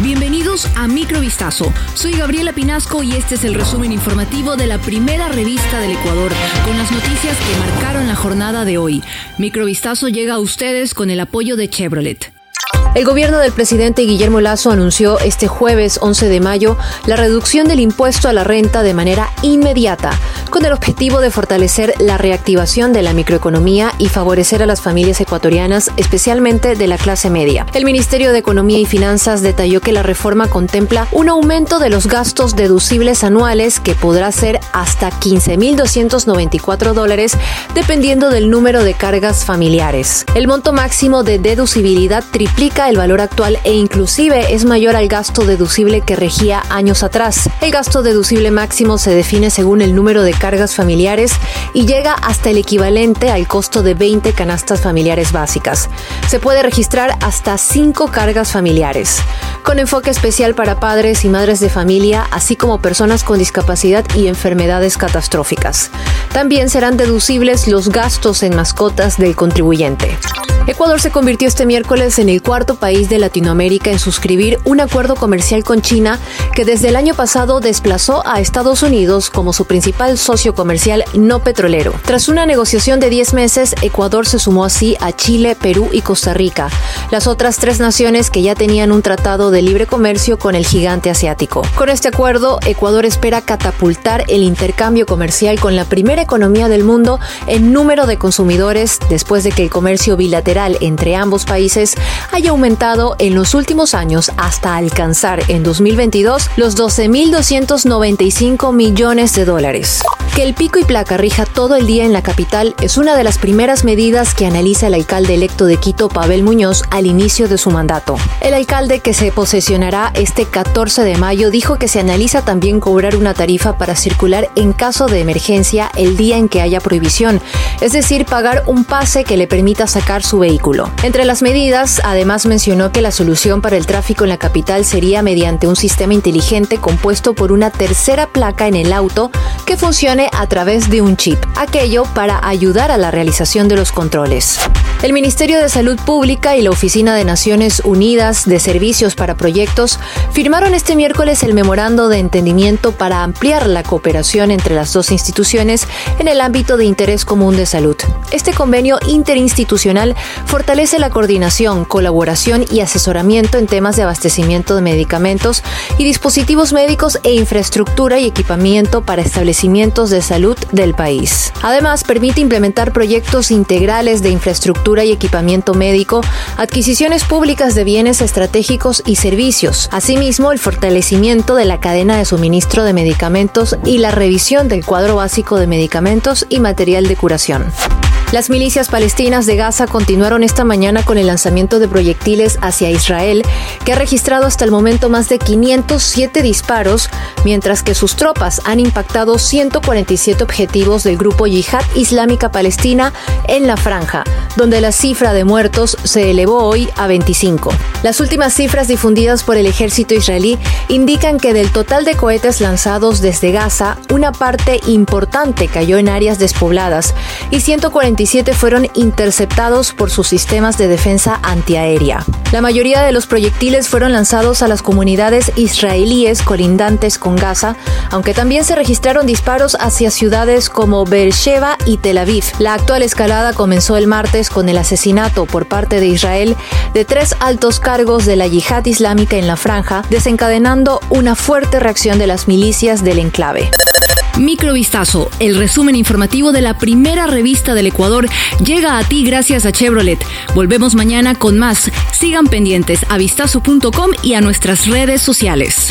Bienvenidos a Microvistazo. Soy Gabriela Pinasco y este es el resumen informativo de la primera revista del Ecuador, con las noticias que marcaron la jornada de hoy. Microvistazo llega a ustedes con el apoyo de Chevrolet. El gobierno del presidente Guillermo Lazo anunció este jueves 11 de mayo la reducción del impuesto a la renta de manera inmediata, con el objetivo de fortalecer la reactivación de la microeconomía y favorecer a las familias ecuatorianas, especialmente de la clase media. El Ministerio de Economía y Finanzas detalló que la reforma contempla un aumento de los gastos deducibles anuales que podrá ser hasta 15.294 dólares dependiendo del número de cargas familiares. El monto máximo de deducibilidad triplica el valor actual e inclusive es mayor al gasto deducible que regía años atrás. El gasto deducible máximo se define según el número de cargas familiares y llega hasta el equivalente al costo de 20 canastas familiares básicas. Se puede registrar hasta 5 cargas familiares, con enfoque especial para padres y madres de familia, así como personas con discapacidad y enfermedades catastróficas. También serán deducibles los gastos en mascotas del contribuyente. Ecuador se convirtió este miércoles en el cuarto país de Latinoamérica en suscribir un acuerdo comercial con China que desde el año pasado desplazó a Estados Unidos como su principal socio comercial no petrolero. Tras una negociación de 10 meses, Ecuador se sumó así a Chile, Perú y Costa Rica, las otras tres naciones que ya tenían un tratado de libre comercio con el gigante asiático. Con este acuerdo, Ecuador espera catapultar el intercambio comercial con la primera economía del mundo en número de consumidores después de que el comercio bilateral entre ambos países haya aumentado en los últimos años hasta alcanzar en 2022 los 12.295 millones de dólares. Que el pico y placa rija todo el día en la capital es una de las primeras medidas que analiza el alcalde electo de Quito, Pavel Muñoz, al inicio de su mandato. El alcalde que se posesionará este 14 de mayo dijo que se analiza también cobrar una tarifa para circular en caso de emergencia el día en que haya prohibición, es decir, pagar un pase que le permita sacar su vehículo. Entre las medidas, además mencionó que la solución para el tráfico en la capital sería mediante un sistema inteligente compuesto por una tercera placa en el auto que funcione a través de un chip, aquello para ayudar a la realización de los controles. El Ministerio de Salud Pública y la Oficina de Naciones Unidas de Servicios para Proyectos firmaron este miércoles el memorando de entendimiento para ampliar la cooperación entre las dos instituciones en el ámbito de interés común de salud. Este convenio interinstitucional fortalece la coordinación, colaboración y asesoramiento en temas de abastecimiento de medicamentos y dispositivos médicos e infraestructura y equipamiento para establecimientos de salud del país. Además, permite implementar proyectos integrales de infraestructura y equipamiento médico, adquisiciones públicas de bienes estratégicos y servicios, asimismo el fortalecimiento de la cadena de suministro de medicamentos y la revisión del cuadro básico de medicamentos y material de curación. Las milicias palestinas de Gaza continuaron esta mañana con el lanzamiento de proyectiles hacia Israel, que ha registrado hasta el momento más de 507 disparos, mientras que sus tropas han impactado 147 objetivos del grupo Yihad Islámica Palestina en la franja, donde la cifra de muertos se elevó hoy a 25. Las últimas cifras difundidas por el ejército israelí indican que del total de cohetes lanzados desde Gaza, una parte importante cayó en áreas despobladas y 140 fueron interceptados por sus sistemas de defensa antiaérea. La mayoría de los proyectiles fueron lanzados a las comunidades israelíes colindantes con Gaza, aunque también se registraron disparos hacia ciudades como Beersheba y Tel Aviv. La actual escalada comenzó el con el asesinato por parte de Israel de tres altos cargos de la yihad islámica en la franja, desencadenando una fuerte reacción de las milicias del enclave. Microvistazo, el resumen informativo de la primera revista del Ecuador, llega a ti gracias a Chevrolet. Volvemos mañana con más. Sigan pendientes a vistazo.com y a nuestras redes sociales.